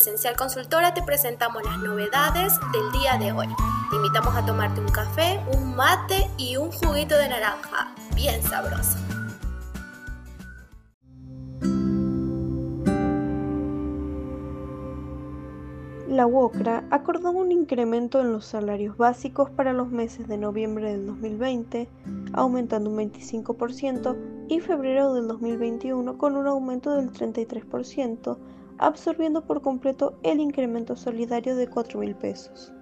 Esencial Consultora te presentamos las novedades del día de hoy. Te invitamos a tomarte un café, un mate y un juguito de naranja, bien sabroso. La UOCRA acordó un incremento en los salarios básicos para los meses de noviembre del 2020, aumentando un 25%, y febrero del 2021 con un aumento del 33%, absorbiendo por completo el incremento solidario de 4 mil pesos.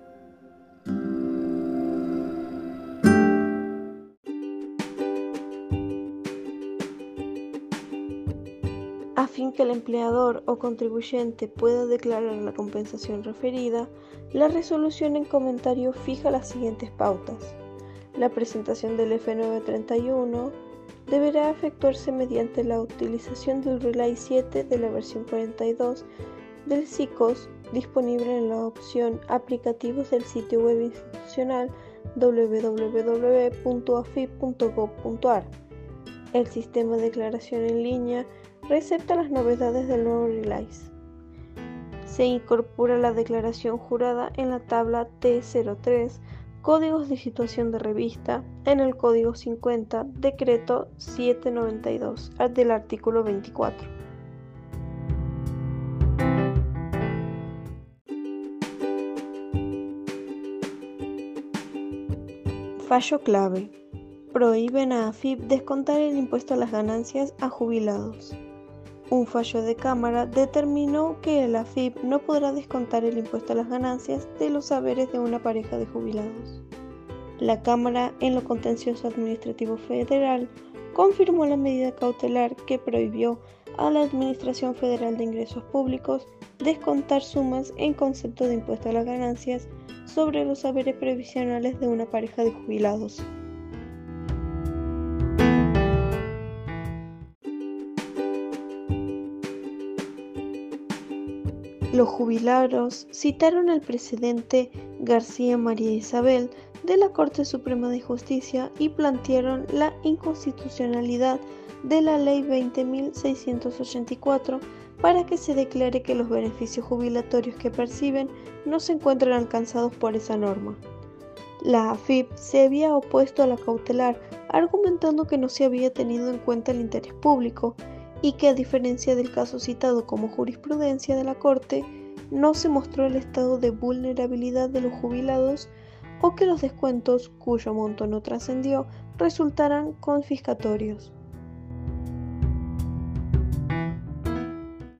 A fin que el empleador o contribuyente pueda declarar la compensación referida, la resolución en comentario fija las siguientes pautas. La presentación del F931 deberá efectuarse mediante la utilización del Relay 7 de la versión 42 del SICOS disponible en la opción Aplicativos del sitio web institucional www.afip.gov.ar. El sistema de declaración en línea recepta las novedades del nuevo release. Se incorpora la declaración jurada en la tabla T03, Códigos de situación de revista, en el Código 50, Decreto 792 del artículo 24. Fallo clave. Prohíben a AFIP descontar el impuesto a las ganancias a jubilados. Un fallo de Cámara determinó que el AFIP no podrá descontar el impuesto a las ganancias de los saberes de una pareja de jubilados. La Cámara, en lo contencioso administrativo federal, confirmó la medida cautelar que prohibió a la Administración Federal de Ingresos Públicos descontar sumas en concepto de impuesto a las ganancias sobre los saberes previsionales de una pareja de jubilados. Los jubilados citaron al presidente García María Isabel de la Corte Suprema de Justicia y plantearon la inconstitucionalidad de la Ley 20.684 para que se declare que los beneficios jubilatorios que perciben no se encuentran alcanzados por esa norma. La AFIP se había opuesto a la cautelar, argumentando que no se había tenido en cuenta el interés público y que a diferencia del caso citado como jurisprudencia de la Corte, no se mostró el estado de vulnerabilidad de los jubilados o que los descuentos, cuyo monto no trascendió, resultaran confiscatorios.